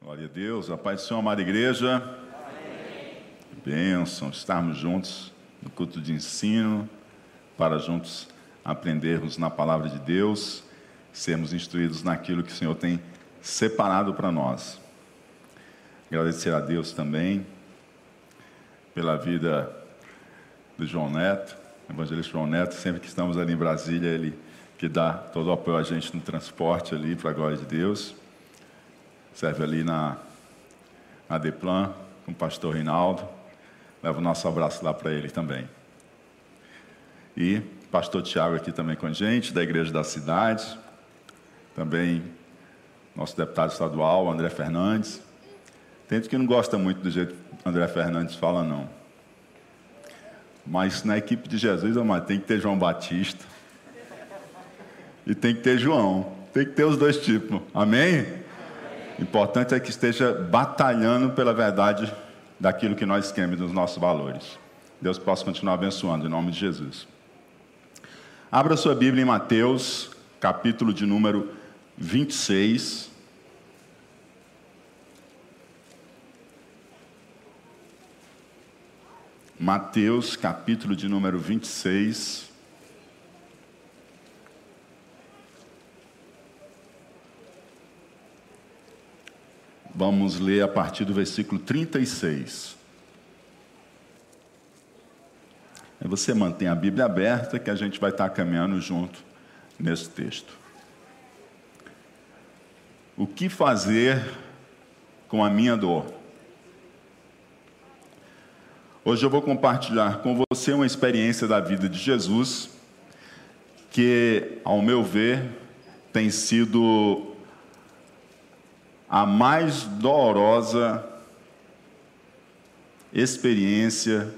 Glória a Deus, a paz do Senhor, amada igreja. Amém. Bênção estarmos juntos no culto de ensino, para juntos aprendermos na palavra de Deus, sermos instruídos naquilo que o Senhor tem separado para nós. Agradecer a Deus também pela vida do João Neto, evangelista João Neto, sempre que estamos ali em Brasília, ele que dá todo o apoio a gente no transporte ali, para a glória de Deus serve ali na, na Deplan, com o pastor Reinaldo. Leva o nosso abraço lá para ele também. E pastor Tiago aqui também com a gente, da Igreja da Cidade. Também nosso deputado estadual, André Fernandes. Tem gente que não gosta muito do jeito que André Fernandes fala, não. Mas na equipe de Jesus, amado, tem que ter João Batista. E tem que ter João. Tem que ter os dois tipos. Amém? Importante é que esteja batalhando pela verdade daquilo que nós queremos, dos nossos valores. Deus possa continuar abençoando, em nome de Jesus. Abra sua Bíblia em Mateus, capítulo de número 26. Mateus, capítulo de número 26. Vamos ler a partir do versículo 36. Aí você mantém a Bíblia aberta que a gente vai estar caminhando junto nesse texto. O que fazer com a minha dor? Hoje eu vou compartilhar com você uma experiência da vida de Jesus que, ao meu ver, tem sido a mais dolorosa experiência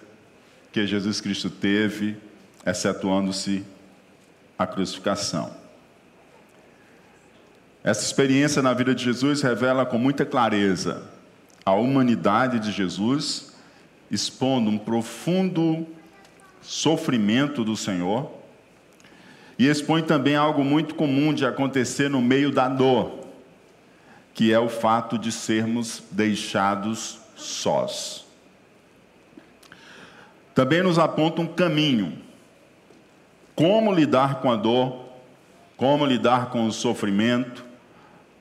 que Jesus Cristo teve, excetuando-se a crucificação. Essa experiência na vida de Jesus revela com muita clareza a humanidade de Jesus, expondo um profundo sofrimento do Senhor, e expõe também algo muito comum de acontecer no meio da dor que é o fato de sermos deixados sós. Também nos aponta um caminho. Como lidar com a dor, como lidar com o sofrimento,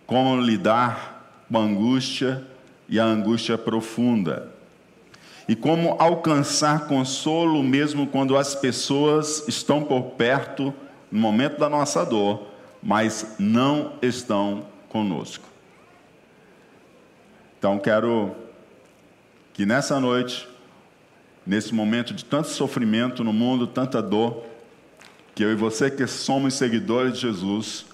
como lidar com a angústia e a angústia profunda. E como alcançar consolo mesmo quando as pessoas estão por perto no momento da nossa dor, mas não estão conosco. Então quero que nessa noite, nesse momento de tanto sofrimento no mundo, tanta dor, que eu e você que somos seguidores de Jesus,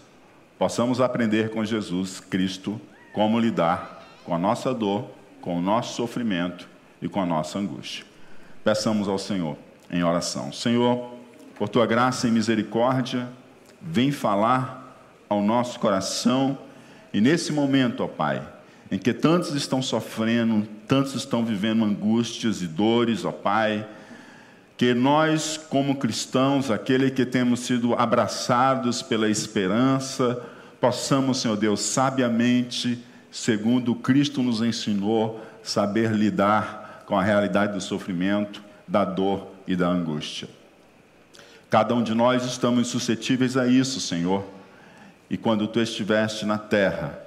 possamos aprender com Jesus Cristo como lidar com a nossa dor, com o nosso sofrimento e com a nossa angústia. Peçamos ao Senhor em oração. Senhor, por tua graça e misericórdia, vem falar ao nosso coração e nesse momento, ó Pai, em que tantos estão sofrendo, tantos estão vivendo angústias e dores, ó Pai, que nós, como cristãos, aquele que temos sido abraçados pela esperança, possamos, Senhor Deus, sabiamente, segundo Cristo nos ensinou, saber lidar com a realidade do sofrimento, da dor e da angústia. Cada um de nós estamos suscetíveis a isso, Senhor. E quando tu estiveste na terra,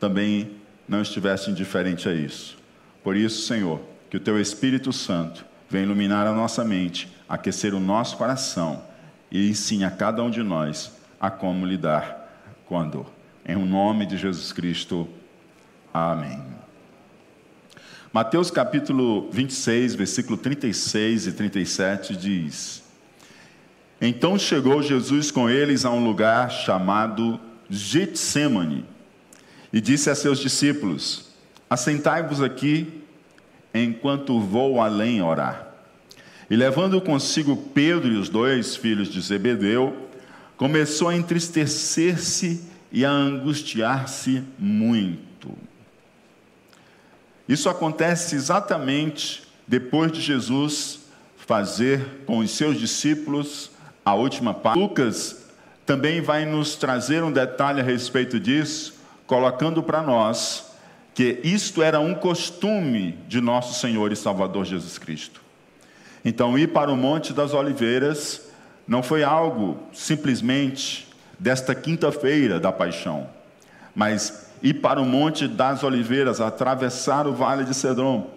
também não estivesse indiferente a isso. Por isso, Senhor, que o Teu Espírito Santo venha iluminar a nossa mente, aquecer o nosso coração e ensine a cada um de nós a como lidar com a dor. Em o nome de Jesus Cristo. Amém. Mateus capítulo 26, versículo 36 e 37 diz: Então chegou Jesus com eles a um lugar chamado Getsemane e disse a seus discípulos: Assentai-vos aqui enquanto vou além orar. E levando consigo Pedro e os dois filhos de Zebedeu, começou a entristecer-se e a angustiar-se muito. Isso acontece exatamente depois de Jesus fazer com os seus discípulos a última parte. Lucas também vai nos trazer um detalhe a respeito disso, colocando para nós que isto era um costume de nosso Senhor e Salvador Jesus Cristo. Então, ir para o Monte das Oliveiras não foi algo simplesmente desta quinta-feira da paixão, mas ir para o Monte das Oliveiras, atravessar o Vale de Cedron,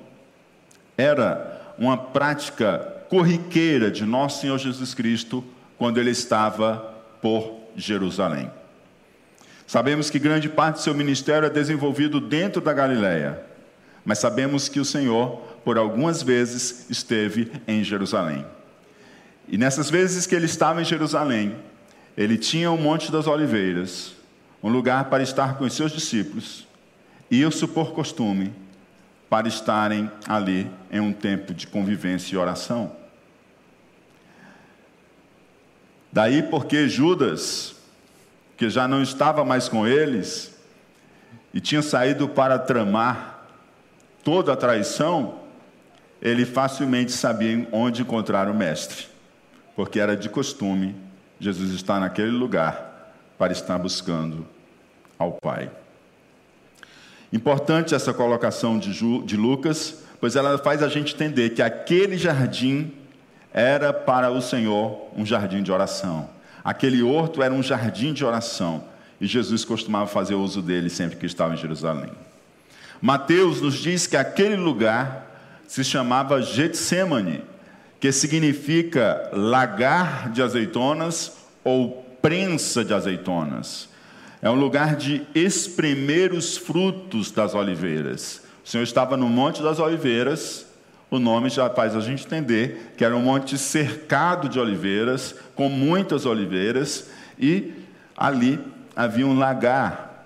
era uma prática corriqueira de nosso Senhor Jesus Cristo quando ele estava por Jerusalém. Sabemos que grande parte do seu ministério é desenvolvido dentro da Galiléia, mas sabemos que o Senhor, por algumas vezes, esteve em Jerusalém. E nessas vezes que ele estava em Jerusalém, ele tinha o Monte das Oliveiras, um lugar para estar com os seus discípulos, e isso por costume, para estarem ali em um tempo de convivência e oração. Daí porque Judas, que já não estava mais com eles, e tinha saído para tramar toda a traição, ele facilmente sabia onde encontrar o Mestre, porque era de costume Jesus estar naquele lugar para estar buscando ao Pai. Importante essa colocação de, Ju, de Lucas, pois ela faz a gente entender que aquele jardim era para o Senhor um jardim de oração. Aquele horto era um jardim de oração. E Jesus costumava fazer uso dele sempre que estava em Jerusalém. Mateus nos diz que aquele lugar se chamava Getsemane, que significa lagar de azeitonas ou prensa de azeitonas. É um lugar de espremer os frutos das oliveiras. O Senhor estava no Monte das Oliveiras, o nome já faz a gente entender que era um monte cercado de oliveiras, com muitas oliveiras, e ali havia um lagar,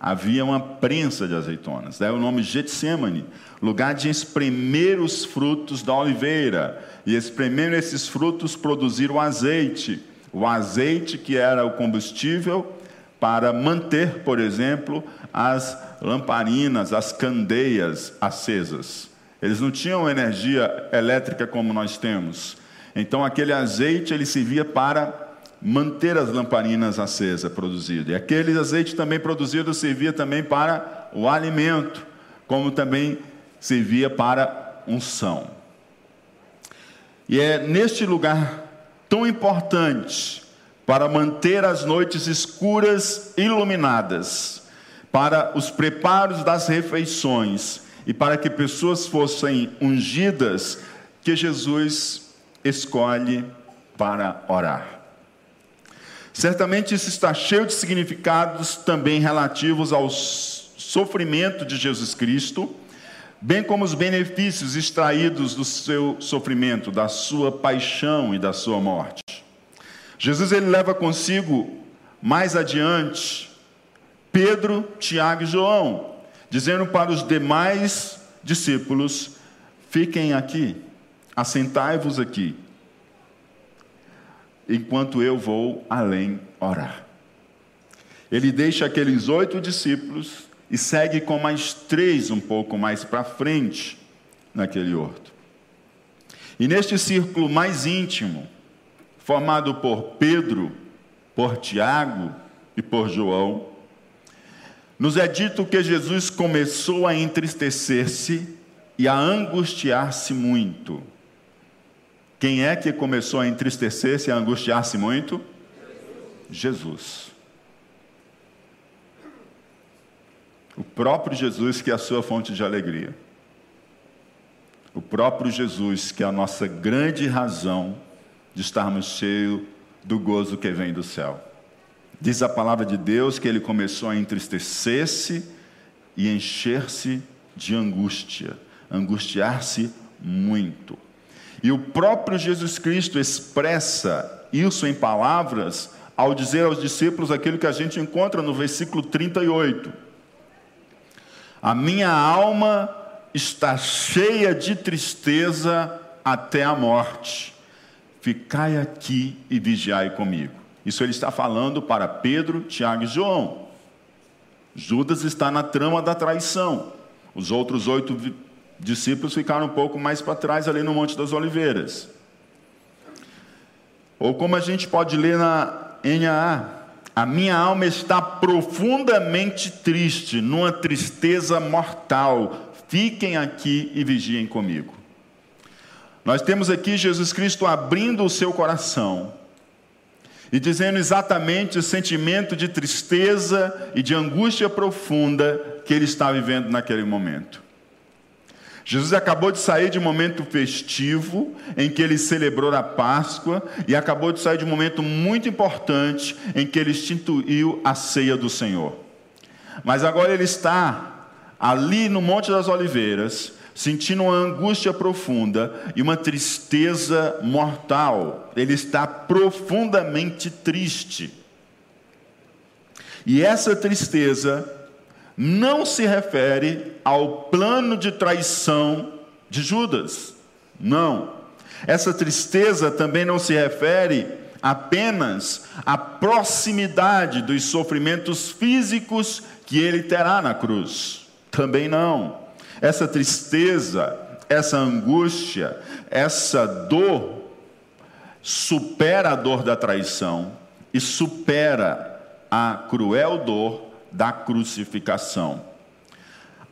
havia uma prensa de azeitonas. Daí o nome Getsemane, lugar de espremer os frutos da oliveira. E espremendo esses frutos produzir o azeite. O azeite que era o combustível para manter, por exemplo, as lamparinas, as candeias acesas. Eles não tinham energia elétrica como nós temos. Então aquele azeite ele servia para manter as lamparinas acesas produzidas. E aquele azeite também produzido servia também para o alimento, como também servia para unção. E é neste lugar tão importante para manter as noites escuras iluminadas, para os preparos das refeições e para que pessoas fossem ungidas, que Jesus escolhe para orar. Certamente isso está cheio de significados também relativos ao sofrimento de Jesus Cristo, bem como os benefícios extraídos do seu sofrimento, da sua paixão e da sua morte. Jesus ele leva consigo mais adiante Pedro, Tiago e João, dizendo para os demais discípulos: fiquem aqui, assentai-vos aqui, enquanto eu vou além orar. Ele deixa aqueles oito discípulos e segue com mais três um pouco mais para frente naquele horto. E neste círculo mais íntimo, formado por Pedro, por Tiago e por João, nos é dito que Jesus começou a entristecer-se e a angustiar-se muito. Quem é que começou a entristecer-se e a angustiar-se muito? Jesus. O próprio Jesus que é a sua fonte de alegria. O próprio Jesus que é a nossa grande razão de estarmos cheios do gozo que vem do céu. Diz a palavra de Deus que ele começou a entristecer-se e encher-se de angústia, angustiar-se muito. E o próprio Jesus Cristo expressa isso em palavras ao dizer aos discípulos aquilo que a gente encontra no versículo 38. A minha alma está cheia de tristeza até a morte. Ficai aqui e vigiai comigo. Isso ele está falando para Pedro, Tiago e João. Judas está na trama da traição. Os outros oito discípulos ficaram um pouco mais para trás, ali no Monte das Oliveiras. Ou como a gente pode ler na NAA, A minha alma está profundamente triste, numa tristeza mortal. Fiquem aqui e vigiem comigo. Nós temos aqui Jesus Cristo abrindo o seu coração e dizendo exatamente o sentimento de tristeza e de angústia profunda que ele está vivendo naquele momento. Jesus acabou de sair de um momento festivo em que ele celebrou a Páscoa e acabou de sair de um momento muito importante em que ele instituiu a ceia do Senhor. Mas agora ele está ali no Monte das Oliveiras, sentindo uma angústia profunda e uma tristeza mortal. Ele está profundamente triste. E essa tristeza não se refere ao plano de traição de Judas. Não. Essa tristeza também não se refere apenas à proximidade dos sofrimentos físicos que ele terá na cruz. Também não. Essa tristeza, essa angústia, essa dor supera a dor da traição e supera a cruel dor da crucificação.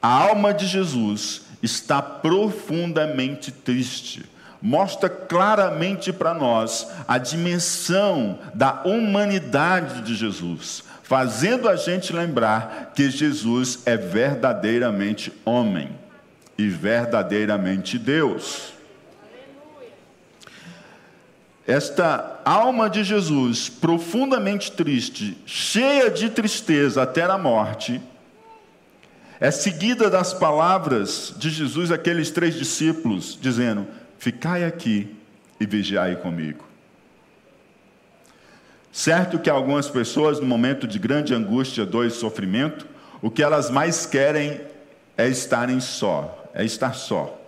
A alma de Jesus está profundamente triste. Mostra claramente para nós a dimensão da humanidade de Jesus, fazendo a gente lembrar que Jesus é verdadeiramente homem e verdadeiramente Deus. Esta alma de Jesus, profundamente triste, cheia de tristeza até a morte, é seguida das palavras de Jesus àqueles três discípulos, dizendo: Ficai aqui e vigiai comigo. Certo que algumas pessoas, no momento de grande angústia, dor e sofrimento, o que elas mais querem é estarem só, é estar só.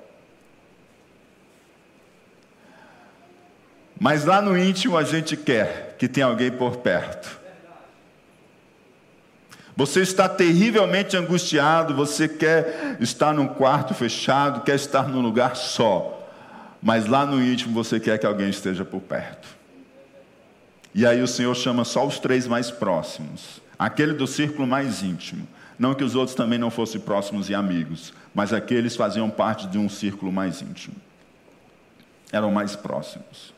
Mas lá no íntimo a gente quer que tenha alguém por perto. Você está terrivelmente angustiado, você quer estar num quarto fechado, quer estar num lugar só. Mas lá no íntimo você quer que alguém esteja por perto. E aí o Senhor chama só os três mais próximos, aquele do círculo mais íntimo. Não que os outros também não fossem próximos e amigos, mas aqueles faziam parte de um círculo mais íntimo. Eram mais próximos.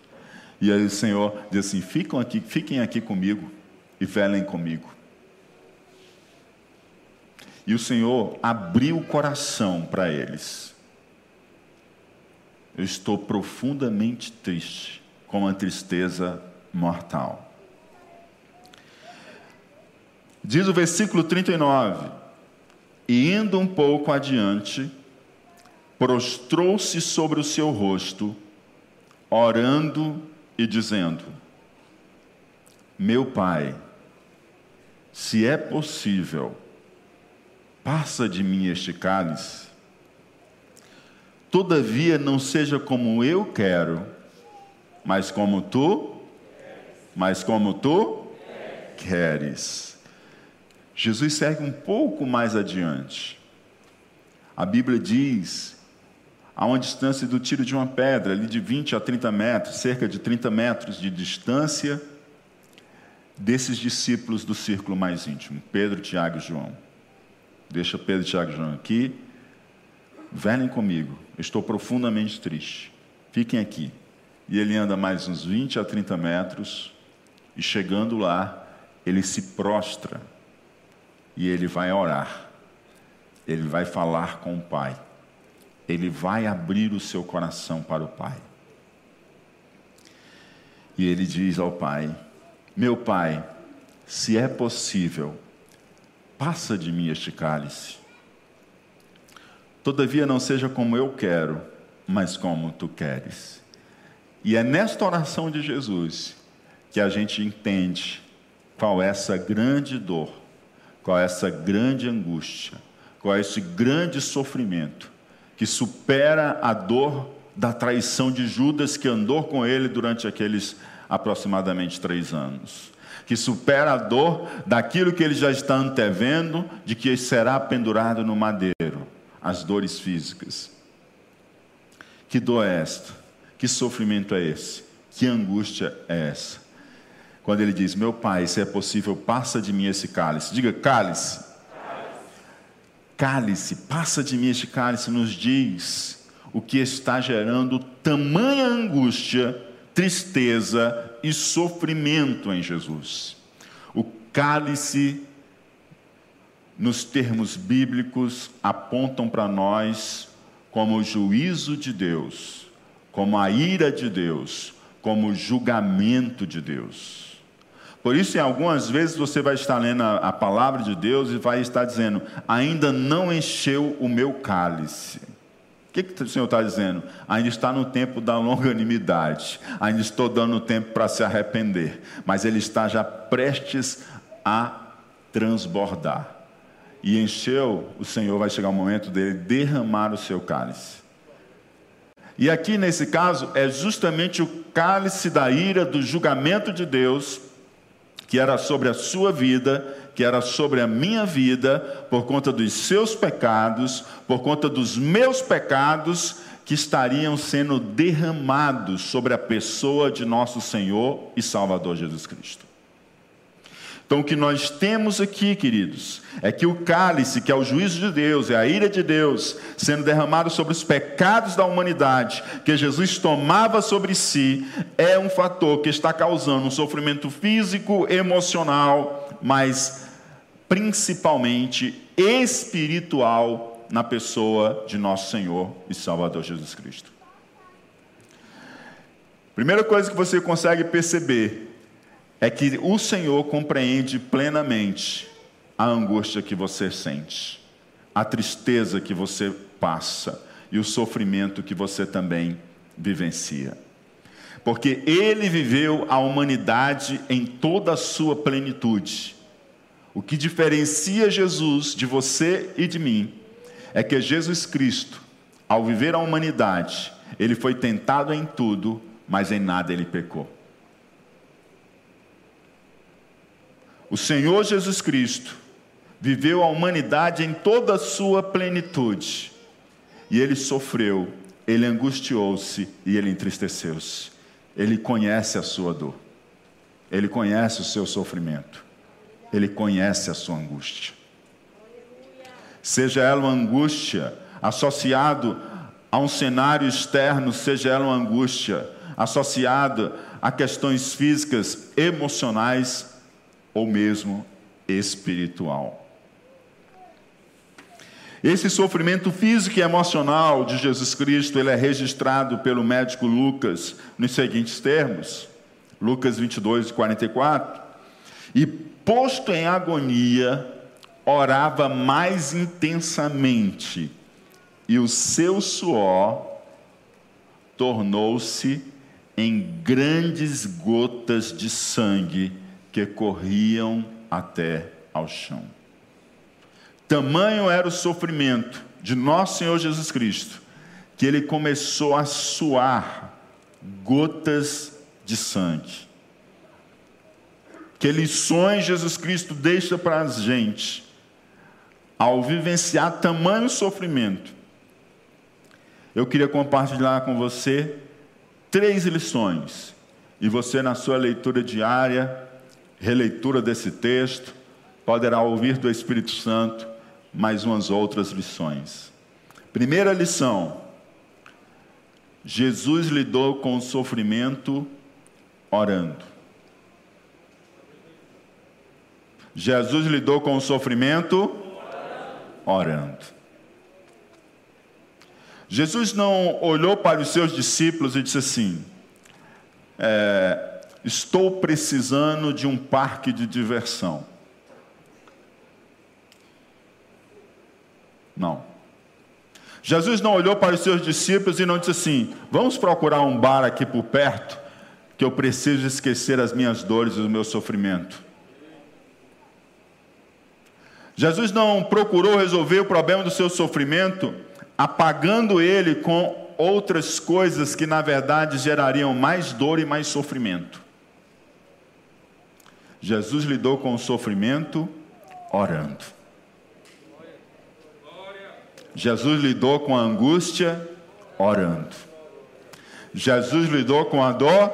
E aí o Senhor diz assim: fiquem aqui, fiquem aqui comigo e velem comigo. E o Senhor abriu o coração para eles. Eu estou profundamente triste, com uma tristeza mortal. Diz o versículo 39: E indo um pouco adiante, prostrou-se sobre o seu rosto, orando e dizendo: Meu Pai, se é possível, passa de mim este cálice. Todavia não seja como eu quero, mas como tu, mas como tu queres. Jesus segue um pouco mais adiante. A Bíblia diz a uma distância do tiro de uma pedra, ali de 20 a 30 metros, cerca de 30 metros de distância desses discípulos do círculo mais íntimo, Pedro, Tiago e João. Deixa Pedro, Tiago e João aqui. Velem comigo, estou profundamente triste. Fiquem aqui. E ele anda mais uns 20 a 30 metros, e chegando lá, ele se prostra e ele vai orar. Ele vai falar com o Pai ele vai abrir o seu coração para o Pai. E ele diz ao Pai: Meu Pai, se é possível, passa de mim este cálice. Todavia não seja como eu quero, mas como tu queres. E é nesta oração de Jesus que a gente entende qual é essa grande dor, qual é essa grande angústia, qual é esse grande sofrimento que supera a dor da traição de Judas que andou com ele durante aqueles aproximadamente três anos. Que supera a dor daquilo que ele já está antevendo, de que será pendurado no madeiro, as dores físicas. Que dor é esta? Que sofrimento é esse? Que angústia é essa? Quando ele diz: Meu pai, se é possível, passa de mim esse cálice. Diga cálice. Cálice, passa de mim este cálice, nos diz o que está gerando tamanha angústia, tristeza e sofrimento em Jesus. O cálice, nos termos bíblicos, apontam para nós como o juízo de Deus, como a ira de Deus, como o julgamento de Deus. Por isso, em algumas vezes você vai estar lendo a, a palavra de Deus e vai estar dizendo: ainda não encheu o meu cálice. O que, que o Senhor está dizendo? Ainda está no tempo da longanimidade, ainda estou dando tempo para se arrepender, mas ele está já prestes a transbordar. E encheu, o Senhor vai chegar o momento dele derramar o seu cálice. E aqui nesse caso é justamente o cálice da ira, do julgamento de Deus que era sobre a sua vida, que era sobre a minha vida, por conta dos seus pecados, por conta dos meus pecados, que estariam sendo derramados sobre a pessoa de nosso Senhor e Salvador Jesus Cristo. Então, o que nós temos aqui, queridos, é que o cálice, que é o juízo de Deus, é a ira de Deus, sendo derramado sobre os pecados da humanidade, que Jesus tomava sobre si, é um fator que está causando um sofrimento físico, emocional, mas principalmente espiritual na pessoa de nosso Senhor e Salvador Jesus Cristo. Primeira coisa que você consegue perceber é que o Senhor compreende plenamente a angústia que você sente, a tristeza que você passa e o sofrimento que você também vivencia. Porque Ele viveu a humanidade em toda a sua plenitude. O que diferencia Jesus de você e de mim é que Jesus Cristo, ao viver a humanidade, ele foi tentado em tudo, mas em nada ele pecou. O Senhor Jesus Cristo viveu a humanidade em toda a sua plenitude. E ele sofreu, ele angustiou-se e ele entristeceu-se. Ele conhece a sua dor. Ele conhece o seu sofrimento. Ele conhece a sua angústia. Seja ela uma angústia associado a um cenário externo, seja ela uma angústia associada a questões físicas, emocionais, ou mesmo espiritual. Esse sofrimento físico e emocional de Jesus Cristo, ele é registrado pelo médico Lucas nos seguintes termos: Lucas 22, 44. E posto em agonia, orava mais intensamente, e o seu suor tornou-se em grandes gotas de sangue que corriam até ao chão. Tamanho era o sofrimento de nosso Senhor Jesus Cristo, que ele começou a suar gotas de sangue. Que lições Jesus Cristo deixa para a gente ao vivenciar tamanho sofrimento. Eu queria compartilhar com você três lições, e você, na sua leitura diária, releitura desse texto, poderá ouvir do Espírito Santo mais umas outras lições. Primeira lição: Jesus lidou com o sofrimento orando. Jesus lidou com o sofrimento orando. Jesus não olhou para os seus discípulos e disse assim: é, Estou precisando de um parque de diversão. Não. Jesus não olhou para os seus discípulos e não disse assim: Vamos procurar um bar aqui por perto, que eu preciso esquecer as minhas dores e o meu sofrimento. Jesus não procurou resolver o problema do seu sofrimento apagando ele com outras coisas que na verdade gerariam mais dor e mais sofrimento. Jesus lidou com o sofrimento orando. Jesus lidou com a angústia orando. Jesus lidou com a dor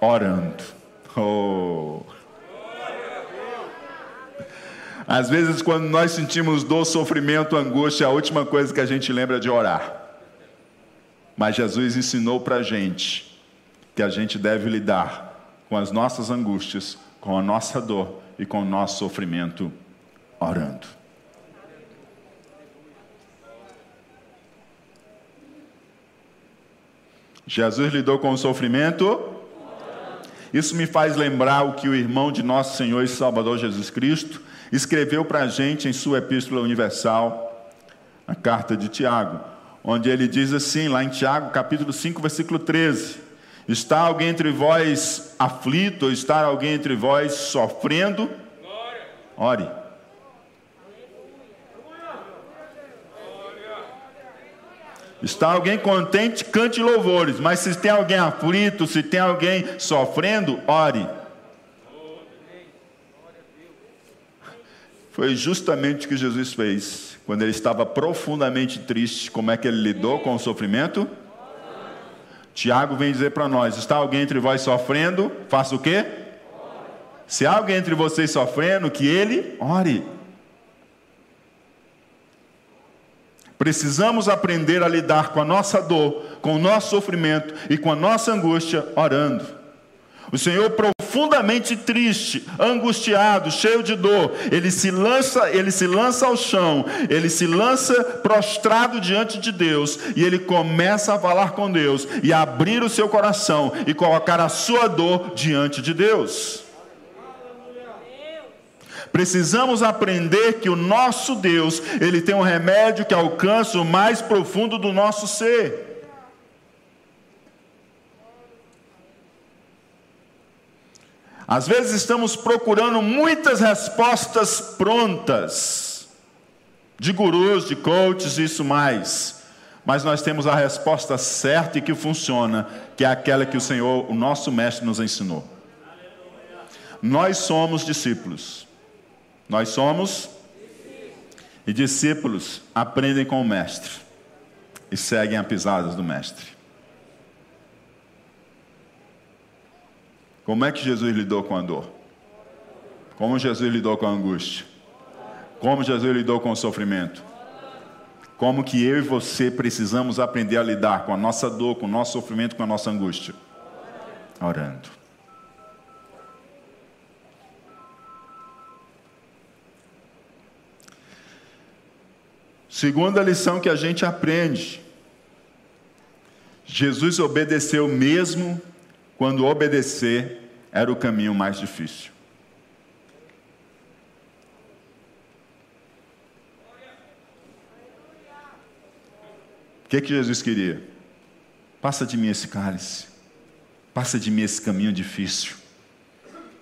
orando. Oh. Às vezes, quando nós sentimos dor, sofrimento, angústia, a última coisa que a gente lembra é de orar. Mas Jesus ensinou para a gente que a gente deve lidar com as nossas angústias, com a nossa dor e com o nosso sofrimento orando. Jesus lidou com o sofrimento. Isso me faz lembrar o que o irmão de nosso Senhor e Salvador Jesus Cristo escreveu para a gente em sua Epístola Universal, a carta de Tiago, onde ele diz assim, lá em Tiago, capítulo 5, versículo 13: Está alguém entre vós aflito, ou está alguém entre vós sofrendo? Ore. Está alguém contente, cante louvores, mas se tem alguém aflito, se tem alguém sofrendo, ore. Foi justamente o que Jesus fez quando ele estava profundamente triste. Como é que ele lidou com o sofrimento? Tiago vem dizer para nós: está alguém entre vós sofrendo? Faça o quê? Se há alguém entre vocês sofrendo, que ele ore. Precisamos aprender a lidar com a nossa dor, com o nosso sofrimento e com a nossa angústia orando. O Senhor profundamente triste, angustiado, cheio de dor, ele se lança, ele se lança ao chão, ele se lança prostrado diante de Deus e ele começa a falar com Deus e a abrir o seu coração e colocar a sua dor diante de Deus. Precisamos aprender que o nosso Deus, ele tem um remédio que alcança o mais profundo do nosso ser. Às vezes estamos procurando muitas respostas prontas, de gurus, de coaches, isso mais. Mas nós temos a resposta certa e que funciona, que é aquela que o Senhor, o nosso mestre, nos ensinou. Nós somos discípulos. Nós somos e discípulos aprendem com o mestre e seguem a pisadas do mestre. Como é que Jesus lidou com a dor? Como Jesus lidou com a angústia? Como Jesus lidou com o sofrimento? Como que eu e você precisamos aprender a lidar com a nossa dor, com o nosso sofrimento, com a nossa angústia? Orando. Segunda lição que a gente aprende: Jesus obedeceu mesmo quando obedecer era o caminho mais difícil. O que, que Jesus queria? Passa de mim esse cálice, passa de mim esse caminho difícil,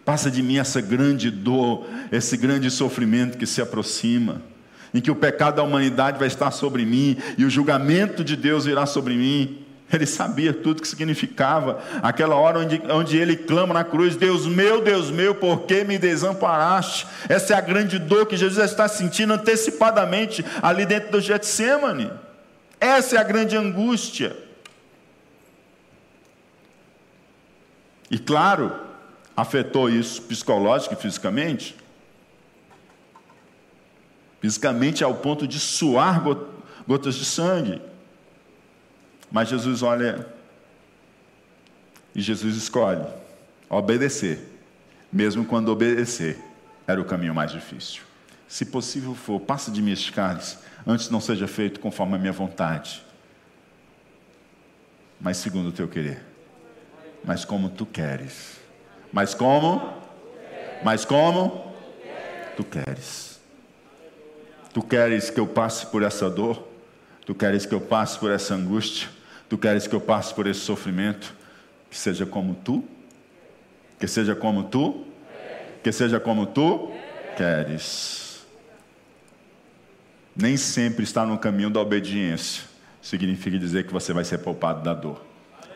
passa de mim essa grande dor, esse grande sofrimento que se aproxima em que o pecado da humanidade vai estar sobre mim e o julgamento de Deus virá sobre mim. Ele sabia tudo que significava. Aquela hora onde, onde ele clama na cruz: Deus meu, Deus meu, por que me desamparaste? Essa é a grande dor que Jesus está sentindo antecipadamente ali dentro do Getsemane. Essa é a grande angústia. E claro, afetou isso psicológico e fisicamente fisicamente ao ponto de suar gotas de sangue. Mas Jesus olha e Jesus escolhe obedecer, mesmo quando obedecer era o caminho mais difícil. Se possível for, passa de este cálice, antes não seja feito conforme a minha vontade, mas segundo o teu querer. Mas como tu queres. Mas como? Mas como? Tu queres. Tu queres que eu passe por essa dor? Tu queres que eu passe por essa angústia? Tu queres que eu passe por esse sofrimento? Que seja como tu? Que seja como tu? Que seja como tu queres. Nem sempre estar no caminho da obediência significa dizer que você vai ser poupado da dor.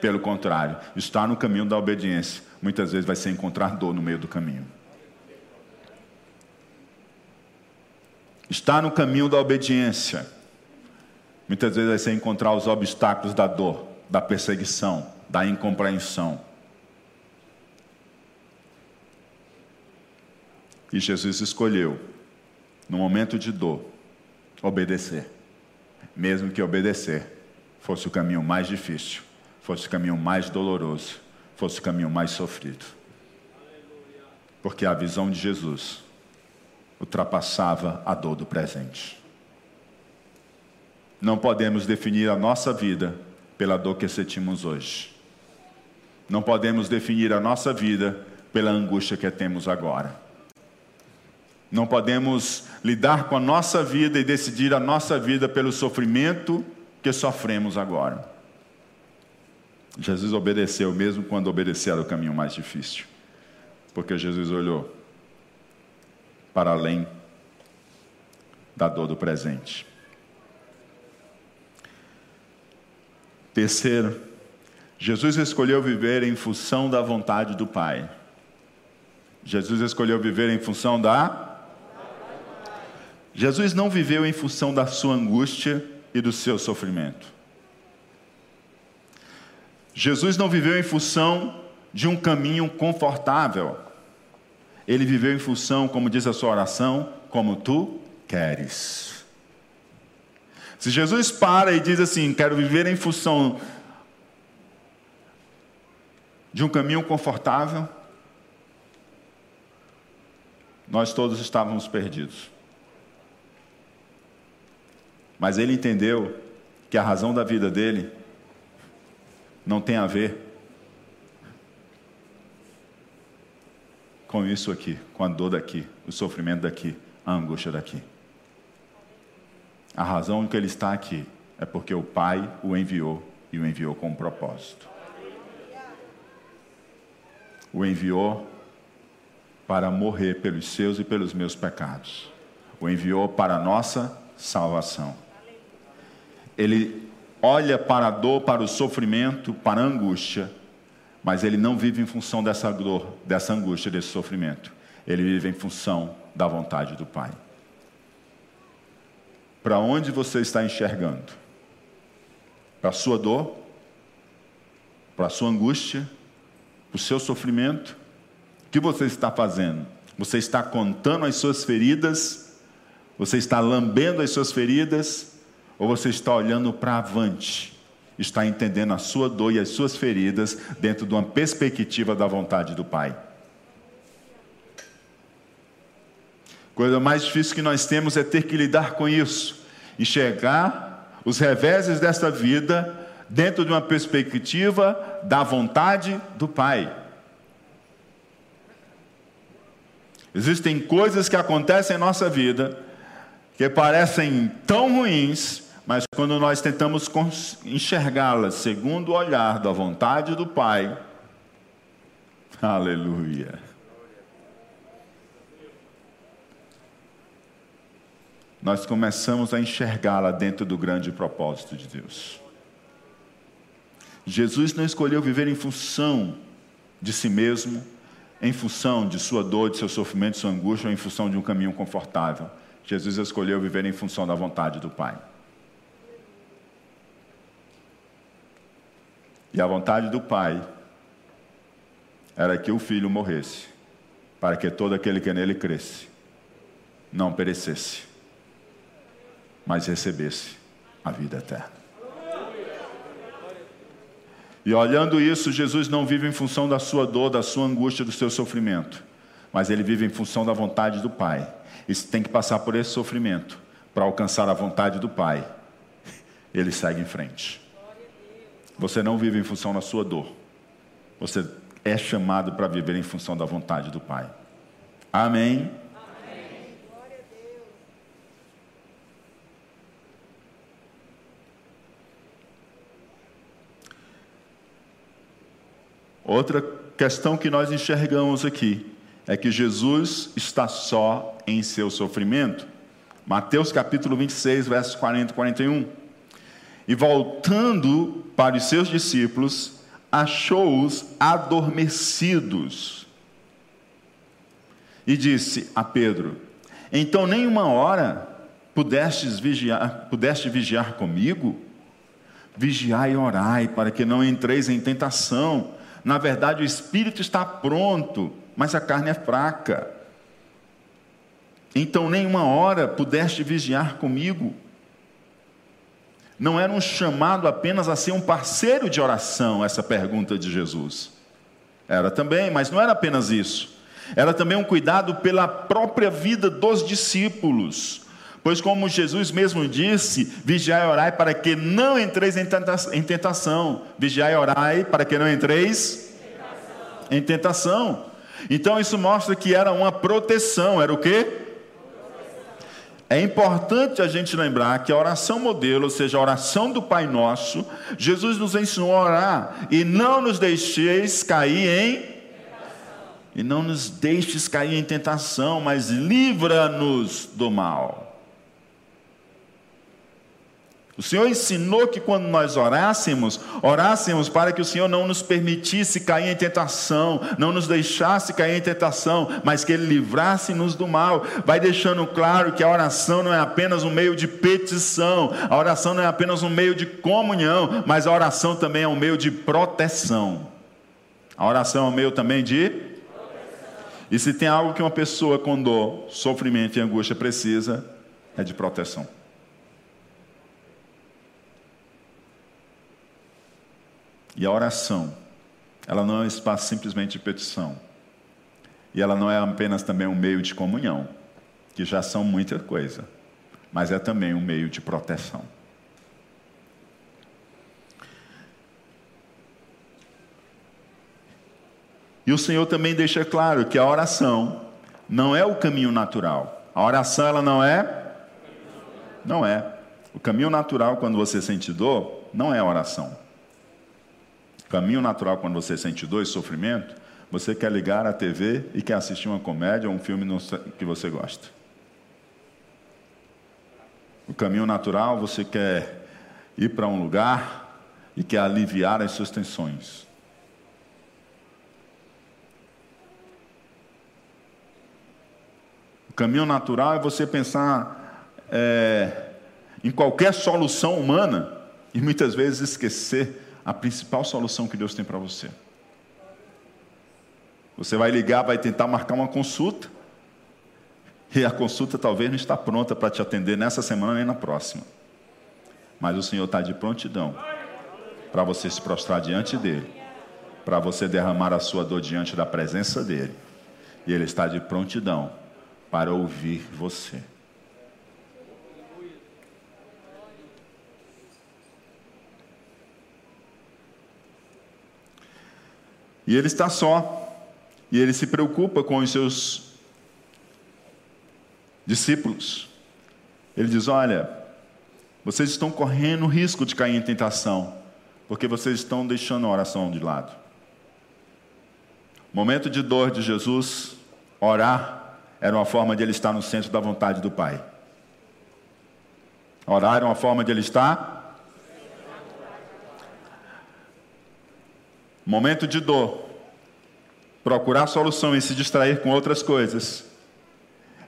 Pelo contrário, estar no caminho da obediência muitas vezes vai ser encontrar dor no meio do caminho. Está no caminho da obediência. Muitas vezes vai ser encontrar os obstáculos da dor, da perseguição, da incompreensão. E Jesus escolheu no momento de dor, obedecer. Mesmo que obedecer fosse o caminho mais difícil, fosse o caminho mais doloroso, fosse o caminho mais sofrido. Porque a visão de Jesus ultrapassava a dor do presente. Não podemos definir a nossa vida pela dor que sentimos hoje. Não podemos definir a nossa vida pela angústia que temos agora. Não podemos lidar com a nossa vida e decidir a nossa vida pelo sofrimento que sofremos agora. Jesus obedeceu, mesmo quando obedecer era o caminho mais difícil, porque Jesus olhou para além da dor do presente. Terceiro, Jesus escolheu viver em função da vontade do Pai. Jesus escolheu viver em função da. Jesus não viveu em função da sua angústia e do seu sofrimento. Jesus não viveu em função de um caminho confortável. Ele viveu em função, como diz a sua oração, como tu queres. Se Jesus para e diz assim: Quero viver em função de um caminho confortável, nós todos estávamos perdidos. Mas ele entendeu que a razão da vida dele não tem a ver com isso aqui, com a dor daqui, o sofrimento daqui, a angústia daqui. A razão que ele está aqui é porque o Pai o enviou e o enviou com um propósito. O enviou para morrer pelos seus e pelos meus pecados. O enviou para a nossa salvação. Ele olha para a dor, para o sofrimento, para a angústia, mas ele não vive em função dessa dor, dessa angústia, desse sofrimento. Ele vive em função da vontade do Pai. Para onde você está enxergando? Para a sua dor? Para a sua angústia? Para o seu sofrimento? O que você está fazendo? Você está contando as suas feridas? Você está lambendo as suas feridas? Ou você está olhando para avante? Está entendendo a sua dor e as suas feridas dentro de uma perspectiva da vontade do Pai? Coisa mais difícil que nós temos é ter que lidar com isso, enxergar os reveses desta vida dentro de uma perspectiva da vontade do Pai. Existem coisas que acontecem em nossa vida que parecem tão ruins, mas quando nós tentamos enxergá-las segundo o olhar da vontade do Pai, aleluia. Nós começamos a enxergá-la dentro do grande propósito de Deus. Jesus não escolheu viver em função de si mesmo, em função de sua dor, de seu sofrimento, de sua angústia, ou em função de um caminho confortável. Jesus escolheu viver em função da vontade do Pai. E a vontade do Pai era que o filho morresse, para que todo aquele que nele cresce não perecesse, mas recebesse a vida eterna. E olhando isso, Jesus não vive em função da sua dor, da sua angústia, do seu sofrimento, mas ele vive em função da vontade do Pai. E se tem que passar por esse sofrimento para alcançar a vontade do Pai, ele segue em frente. Você não vive em função da sua dor, você é chamado para viver em função da vontade do Pai. Amém. Outra questão que nós enxergamos aqui é que Jesus está só em seu sofrimento. Mateus capítulo 26, versos 40 e 41. E voltando para os seus discípulos, achou-os adormecidos. E disse a Pedro: Então nem uma hora pudestes vigiar, pudeste vigiar comigo? Vigiai e orai, para que não entreis em tentação. Na verdade, o espírito está pronto, mas a carne é fraca. então nenhuma hora pudeste vigiar comigo. Não era um chamado apenas a ser um parceiro de oração, essa pergunta de Jesus. Era também, mas não era apenas isso. Era também um cuidado pela própria vida dos discípulos. Pois, como Jesus mesmo disse, vigiai e orai para que não entreis em tentação. Vigiai e orai para que não entreis em tentação. Então, isso mostra que era uma proteção. Era o quê? É importante a gente lembrar que a oração modelo, ou seja, a oração do Pai Nosso, Jesus nos ensinou a orar e não nos deixeis cair em e não nos deixes cair em tentação, mas livra-nos do mal. O Senhor ensinou que quando nós orássemos, orássemos para que o Senhor não nos permitisse cair em tentação, não nos deixasse cair em tentação, mas que Ele livrasse-nos do mal. Vai deixando claro que a oração não é apenas um meio de petição, a oração não é apenas um meio de comunhão, mas a oração também é um meio de proteção. A oração é um meio também de e se tem algo que uma pessoa com dor, sofrimento e angústia precisa, é de proteção. E a oração, ela não é um espaço simplesmente de petição. E ela não é apenas também um meio de comunhão, que já são muita coisa, mas é também um meio de proteção. E o Senhor também deixa claro que a oração não é o caminho natural. A oração ela não é não é. O caminho natural quando você sente dor não é a oração. Caminho natural quando você sente dor e sofrimento, você quer ligar a TV e quer assistir uma comédia ou um filme que você gosta. O caminho natural, você quer ir para um lugar e quer aliviar as suas tensões. O caminho natural é você pensar é, em qualquer solução humana e muitas vezes esquecer a principal solução que Deus tem para você. Você vai ligar, vai tentar marcar uma consulta, e a consulta talvez não está pronta para te atender nessa semana nem na próxima. Mas o Senhor está de prontidão para você se prostrar diante dEle, para você derramar a sua dor diante da presença dEle. E Ele está de prontidão para ouvir você. E ele está só. E ele se preocupa com os seus discípulos. Ele diz: Olha, vocês estão correndo risco de cair em tentação, porque vocês estão deixando a oração de lado. Momento de dor de Jesus, orar, era uma forma de ele estar no centro da vontade do Pai. Orar era uma forma de ele estar Momento de dor, procurar solução e se distrair com outras coisas,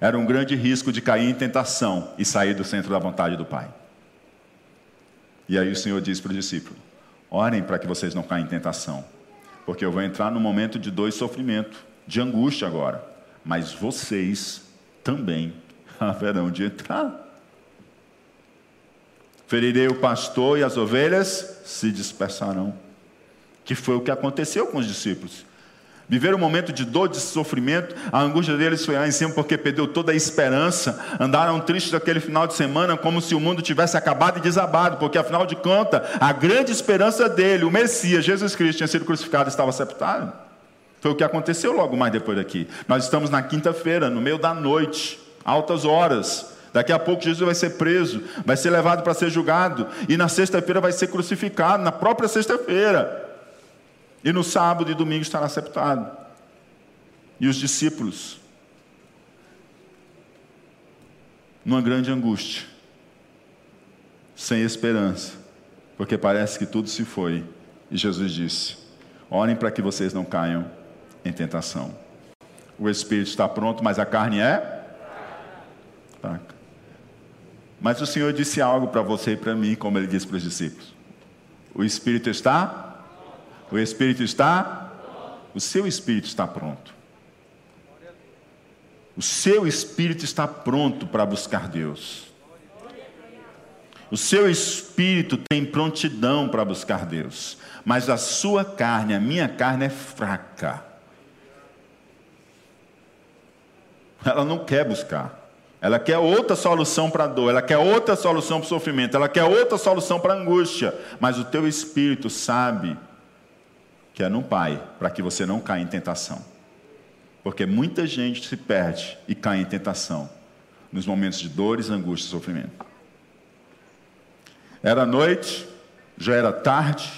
era um grande risco de cair em tentação e sair do centro da vontade do Pai. E aí o Senhor diz para o discípulo: orem para que vocês não caem em tentação, porque eu vou entrar no momento de dor e sofrimento, de angústia agora, mas vocês também haverão de entrar. Ferirei o pastor e as ovelhas se dispersarão que foi o que aconteceu com os discípulos. Viveram um momento de dor, de sofrimento, a angústia deles foi lá em cima porque perdeu toda a esperança, andaram tristes aquele final de semana como se o mundo tivesse acabado e desabado, porque afinal de contas, a grande esperança dele, o Messias, Jesus Cristo, tinha sido crucificado e estava sepultado. Foi o que aconteceu logo mais depois daqui. Nós estamos na quinta-feira, no meio da noite, altas horas. Daqui a pouco Jesus vai ser preso, vai ser levado para ser julgado, e na sexta-feira vai ser crucificado, na própria sexta-feira. E no sábado e domingo estará sepultado. E os discípulos, numa grande angústia, sem esperança, porque parece que tudo se foi. E Jesus disse: Orem para que vocês não caiam em tentação. O espírito está pronto, mas a carne é fraca. Mas o Senhor disse algo para você e para mim, como ele disse para os discípulos: O espírito está o Espírito está? O seu Espírito está pronto. O seu espírito está pronto para buscar Deus. O seu espírito tem prontidão para buscar Deus, mas a sua carne, a minha carne é fraca. Ela não quer buscar. Ela quer outra solução para a dor, ela quer outra solução para o sofrimento, ela quer outra solução para a angústia. Mas o teu espírito sabe que é no Pai, para que você não caia em tentação. Porque muita gente se perde e cai em tentação nos momentos de dores, angústia e sofrimento. Era noite, já era tarde,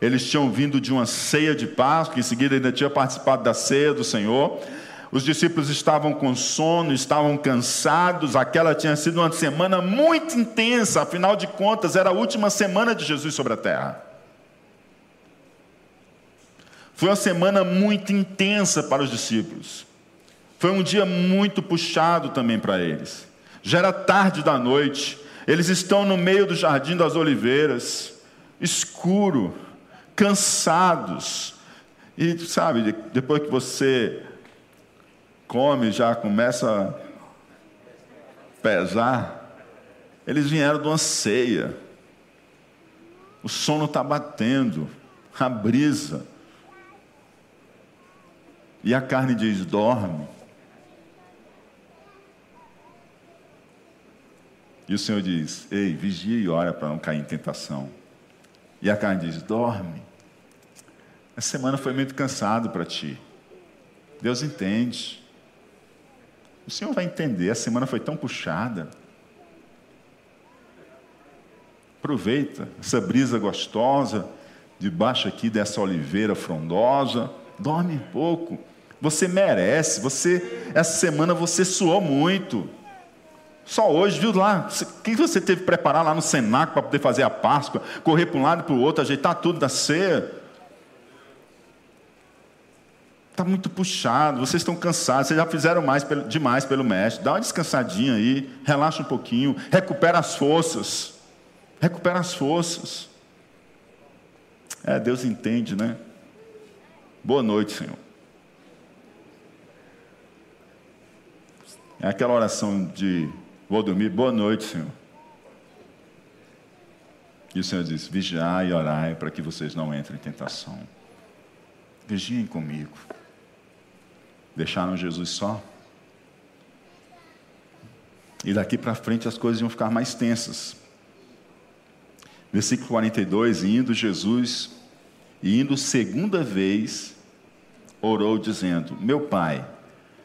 eles tinham vindo de uma ceia de Páscoa, em seguida ainda tinha participado da ceia do Senhor. Os discípulos estavam com sono, estavam cansados, aquela tinha sido uma semana muito intensa, afinal de contas, era a última semana de Jesus sobre a terra. Foi uma semana muito intensa para os discípulos. Foi um dia muito puxado também para eles. Já era tarde da noite, eles estão no meio do jardim das oliveiras, escuro, cansados. E sabe, depois que você come, já começa a pesar. Eles vieram de uma ceia. O sono está batendo, a brisa. E a carne diz: dorme. E o Senhor diz: Ei, vigia e ora para não cair em tentação. E a carne diz: Dorme. A semana foi muito cansado para ti. Deus entende. O Senhor vai entender. A semana foi tão puxada. Aproveita essa brisa gostosa debaixo aqui dessa oliveira frondosa. Dorme um pouco. Você merece. Você essa semana você suou muito. Só hoje, viu lá? O que você teve que preparar lá no Senac para poder fazer a Páscoa? Correr para um lado e para o outro, ajeitar tudo da ceia. Está muito puxado, vocês estão cansados, vocês já fizeram mais demais pelo mestre. Dá uma descansadinha aí, relaxa um pouquinho, recupera as forças. Recupera as forças. É, Deus entende, né? Boa noite, Senhor. É aquela oração de Vou dormir, boa noite, Senhor. E o Senhor diz: vigiai e orai para que vocês não entrem em tentação. Vigiem comigo. Deixaram Jesus só. E daqui para frente as coisas iam ficar mais tensas. Versículo 42: Indo Jesus, e indo segunda vez, orou, dizendo: Meu pai,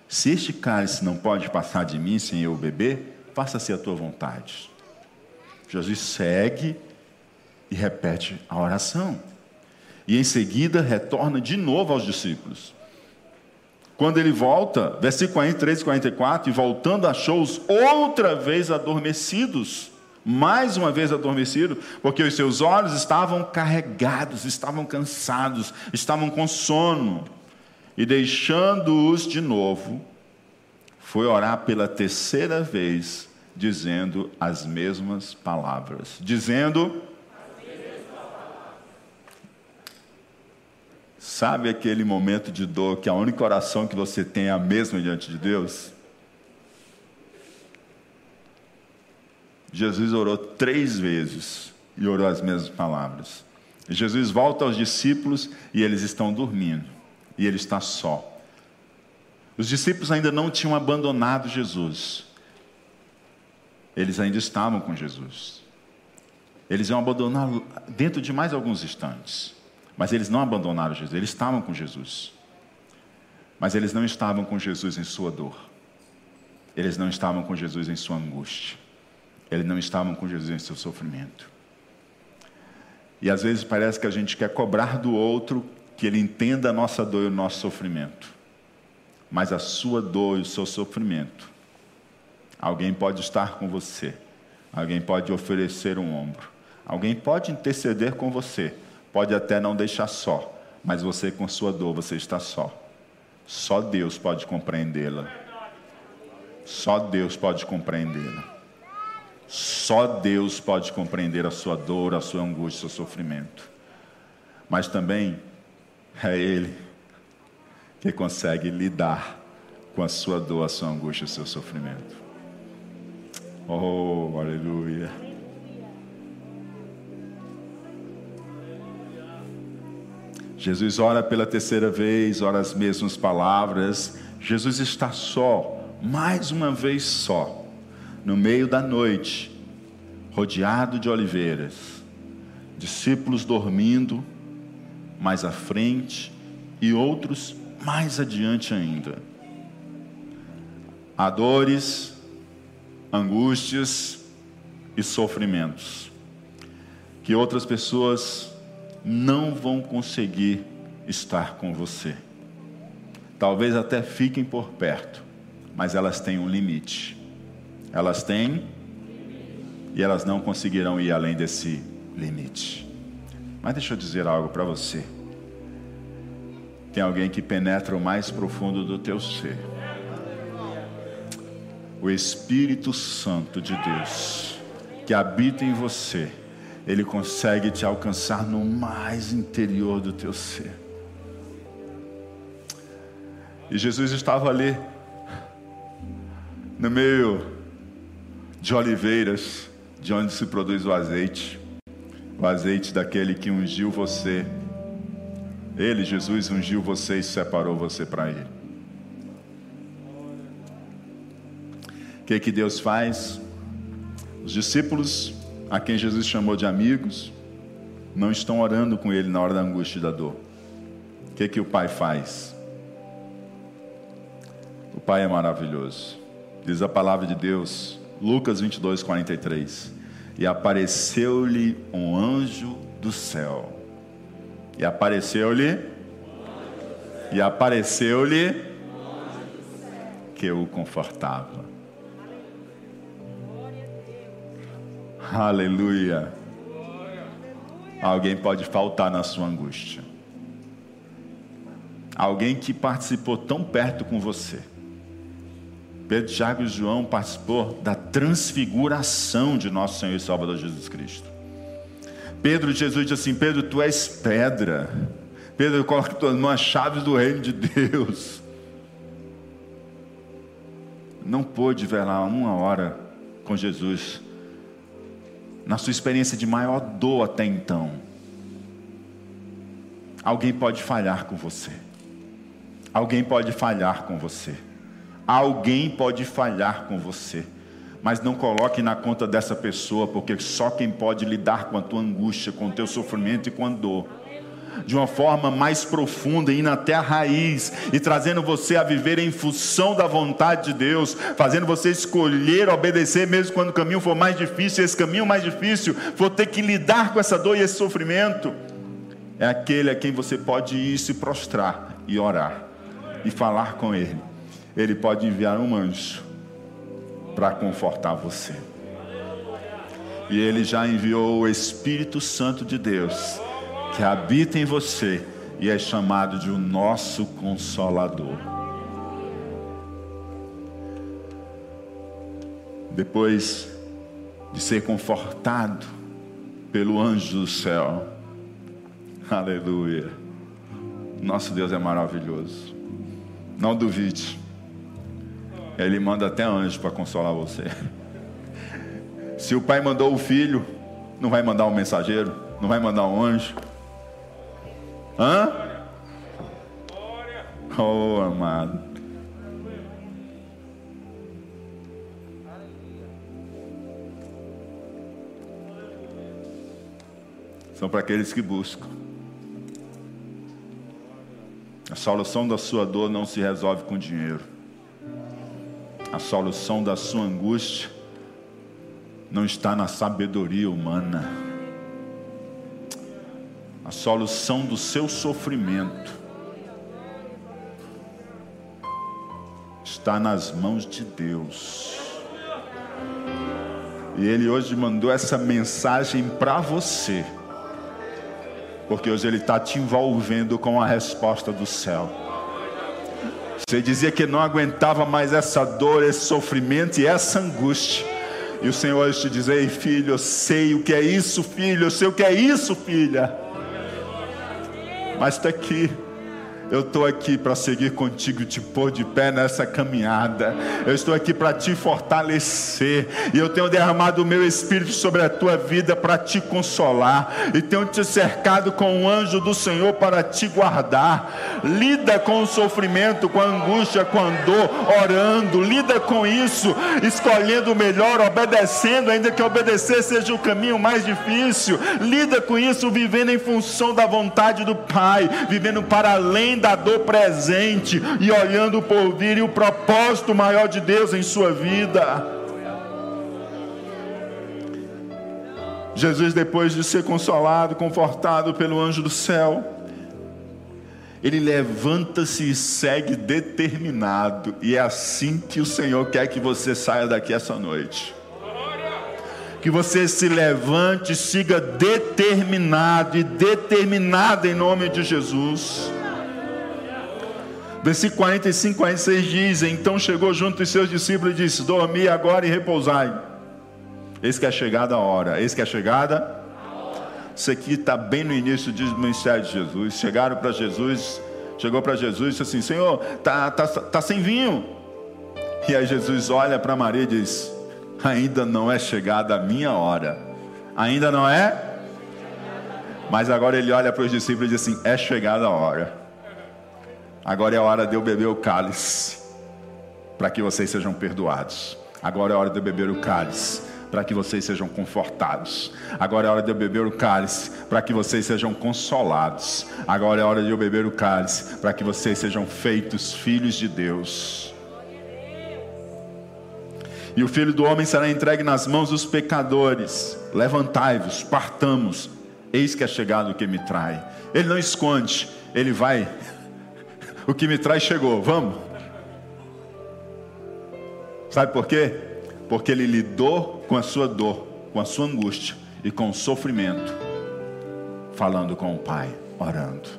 se este cálice não pode passar de mim sem eu beber, faça-se a tua vontade. Jesus segue e repete a oração. E em seguida retorna de novo aos discípulos. Quando ele volta, versículo 43 e 44, e voltando achou-os outra vez adormecidos, mais uma vez adormecidos, porque os seus olhos estavam carregados, estavam cansados, estavam com sono. E deixando-os de novo, foi orar pela terceira vez dizendo as mesmas palavras. Dizendo. Sabe aquele momento de dor que a única oração que você tem é a mesma diante de Deus? Jesus orou três vezes e orou as mesmas palavras. Jesus volta aos discípulos e eles estão dormindo. E ele está só. Os discípulos ainda não tinham abandonado Jesus eles ainda estavam com Jesus. Eles iam abandonar dentro de mais alguns instantes. Mas eles não abandonaram Jesus, eles estavam com Jesus. Mas eles não estavam com Jesus em sua dor. Eles não estavam com Jesus em sua angústia. Eles não estavam com Jesus em seu sofrimento. E às vezes parece que a gente quer cobrar do outro que ele entenda a nossa dor e o nosso sofrimento. Mas a sua dor e o seu sofrimento Alguém pode estar com você. Alguém pode oferecer um ombro. Alguém pode interceder com você. Pode até não deixar só. Mas você, com sua dor, você está só. Só Deus pode compreendê-la. Só Deus pode compreendê-la. Só Deus pode compreender a sua dor, a sua angústia, o seu sofrimento. Mas também é Ele que consegue lidar com a sua dor, a sua angústia, o seu sofrimento. Oh, aleluia. Jesus ora pela terceira vez, ora as mesmas palavras. Jesus está só, mais uma vez só, no meio da noite, rodeado de oliveiras, discípulos dormindo mais à frente e outros mais adiante ainda. Há dores, angústias e sofrimentos que outras pessoas não vão conseguir estar com você. Talvez até fiquem por perto, mas elas têm um limite. Elas têm e elas não conseguirão ir além desse limite. Mas deixa eu dizer algo para você. Tem alguém que penetra o mais profundo do teu ser. O Espírito Santo de Deus, que habita em você ele consegue te alcançar no mais interior do teu ser. E Jesus estava ali, no meio de oliveiras, de onde se produz o azeite, o azeite daquele que ungiu você. Ele, Jesus, ungiu você e separou você para Ele. O que, que Deus faz? Os discípulos a quem Jesus chamou de amigos, não estão orando com ele na hora da angústia e da dor. O que, que o Pai faz? O Pai é maravilhoso. Diz a palavra de Deus, Lucas 22, 43. E apareceu-lhe um anjo do céu. E apareceu-lhe. E apareceu-lhe que o confortava. Aleluia. Alguém pode faltar na sua angústia. Alguém que participou tão perto com você. Pedro, Tiago e João participou da transfiguração de nosso Senhor e Salvador Jesus Cristo. Pedro, Jesus disse assim: Pedro, tu és pedra. Pedro, coloca tuas mãos as chaves do reino de Deus. Não pôde velar uma hora com Jesus na sua experiência de maior dor até então, alguém pode falhar com você. Alguém pode falhar com você. Alguém pode falhar com você. Mas não coloque na conta dessa pessoa, porque só quem pode lidar com a tua angústia, com o teu sofrimento e com a dor de uma forma mais profunda, indo até a raiz e trazendo você a viver em função da vontade de Deus, fazendo você escolher obedecer, mesmo quando o caminho for mais difícil, esse caminho mais difícil for ter que lidar com essa dor e esse sofrimento, é aquele a quem você pode ir se prostrar e orar e falar com Ele. Ele pode enviar um anjo para confortar você. E Ele já enviou o Espírito Santo de Deus que habita em você e é chamado de o nosso consolador. Depois de ser confortado pelo anjo do céu, aleluia. Nosso Deus é maravilhoso. Não duvide. Ele manda até anjo para consolar você. Se o pai mandou o filho, não vai mandar um mensageiro, não vai mandar um anjo. Hã? Oh, amado. São para aqueles que buscam. A solução da sua dor não se resolve com dinheiro. A solução da sua angústia não está na sabedoria humana a solução do seu sofrimento está nas mãos de Deus. E Ele hoje mandou essa mensagem para você, porque hoje Ele está te envolvendo com a resposta do céu. Você dizia que não aguentava mais essa dor, esse sofrimento e essa angústia. E o Senhor hoje te diz: Ei, filho, eu sei o que é isso, filho, eu sei o que é isso, filha mas está aqui. Eu estou aqui para seguir contigo, te pôr de pé nessa caminhada. Eu estou aqui para te fortalecer. E eu tenho derramado o meu espírito sobre a tua vida para te consolar. E tenho te cercado com o anjo do Senhor para te guardar. Lida com o sofrimento, com a angústia, com a dor, orando. Lida com isso, escolhendo o melhor, obedecendo, ainda que obedecer seja o caminho mais difícil. Lida com isso, vivendo em função da vontade do Pai, vivendo para além da dor presente e olhando por vir e o propósito maior de Deus em sua vida. Jesus, depois de ser consolado, confortado pelo anjo do céu, ele levanta-se e segue determinado, e é assim que o Senhor quer que você saia daqui essa noite. Que você se levante, siga determinado e determinado em nome de Jesus. Versículo 45, 46 diz: Então chegou junto os seus discípulos e disse: Dormi agora e repousai. Eis que é chegada a hora. Eis que é chegada. Isso aqui está bem no início do ministério de Jesus. Chegaram para Jesus, chegou para Jesus e disse assim: Senhor, tá, tá, tá sem vinho. E aí Jesus olha para Maria e diz: Ainda não é chegada a minha hora. Ainda não é? Mas agora ele olha para os discípulos e diz assim: É chegada a hora. Agora é a hora de eu beber o cálice, para que vocês sejam perdoados. Agora é a hora de eu beber o cálice, para que vocês sejam confortados. Agora é a hora de eu beber o cálice, para que vocês sejam consolados. Agora é a hora de eu beber o cálice, para que vocês sejam feitos filhos de Deus. E o filho do homem será entregue nas mãos dos pecadores. Levantai-vos, partamos. Eis que é chegado o que me trai. Ele não esconde, ele vai o que me traz chegou, vamos? Sabe por quê? Porque ele lidou com a sua dor, com a sua angústia e com o sofrimento, falando com o Pai, orando.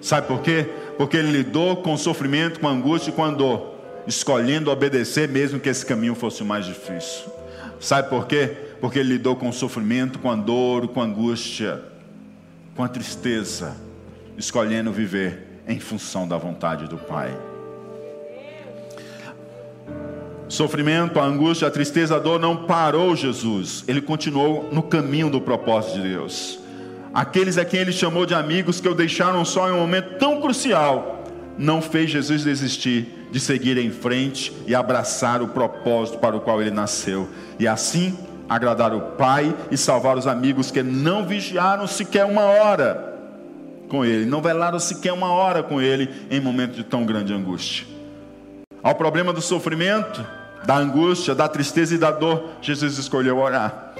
Sabe por quê? Porque ele lidou com o sofrimento, com a angústia e com a dor, escolhendo obedecer, mesmo que esse caminho fosse o mais difícil. Sabe por quê? Porque ele lidou com o sofrimento, com a dor, com a angústia, com a tristeza, escolhendo viver em função da vontade do Pai. Sofrimento, a angústia, a tristeza, a dor não parou Jesus, ele continuou no caminho do propósito de Deus. Aqueles a quem ele chamou de amigos que o deixaram só em um momento tão crucial, não fez Jesus desistir de seguir em frente e abraçar o propósito para o qual ele nasceu, e assim agradar o Pai e salvar os amigos que não vigiaram sequer uma hora com ele, não velaram sequer uma hora com ele em momento de tão grande angústia. Ao problema do sofrimento, da angústia, da tristeza e da dor, Jesus escolheu orar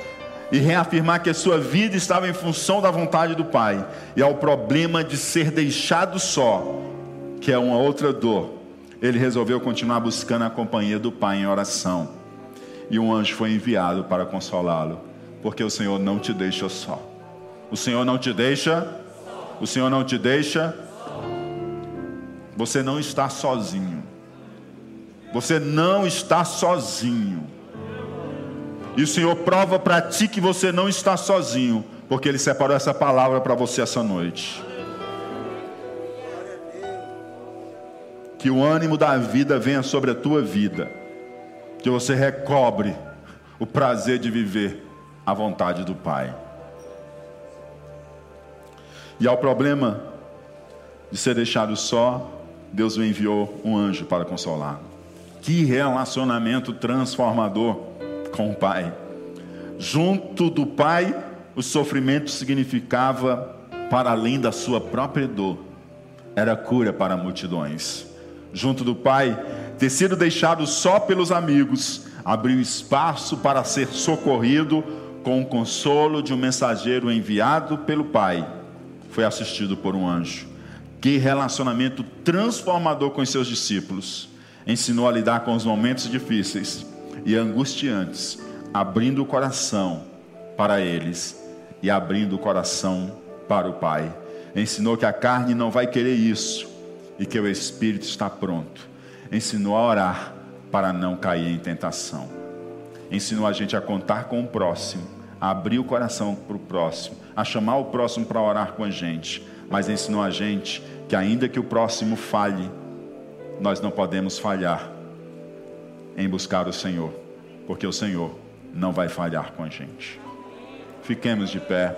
e reafirmar que a sua vida estava em função da vontade do Pai. E ao problema de ser deixado só, que é uma outra dor, ele resolveu continuar buscando a companhia do Pai em oração. E um anjo foi enviado para consolá-lo, porque o Senhor não te deixa só. O Senhor não te deixa o Senhor não te deixa. Você não está sozinho. Você não está sozinho. E o Senhor prova para ti que você não está sozinho, porque Ele separou essa palavra para você essa noite. Que o ânimo da vida venha sobre a tua vida, que você recobre o prazer de viver a vontade do Pai. E ao problema de ser deixado só, Deus o enviou um anjo para consolar. Que relacionamento transformador com o Pai. Junto do Pai, o sofrimento significava, para além da sua própria dor, era cura para multidões. Junto do Pai, ter sido deixado só pelos amigos, abriu espaço para ser socorrido com o consolo de um mensageiro enviado pelo Pai foi assistido por um anjo. Que relacionamento transformador com os seus discípulos. Ensinou a lidar com os momentos difíceis e angustiantes, abrindo o coração para eles e abrindo o coração para o Pai. Ensinou que a carne não vai querer isso e que o espírito está pronto. Ensinou a orar para não cair em tentação. Ensinou a gente a contar com o próximo, a abrir o coração para o próximo a chamar o próximo para orar com a gente, mas ensinou a gente que, ainda que o próximo falhe, nós não podemos falhar em buscar o Senhor, porque o Senhor não vai falhar com a gente. Fiquemos de pé.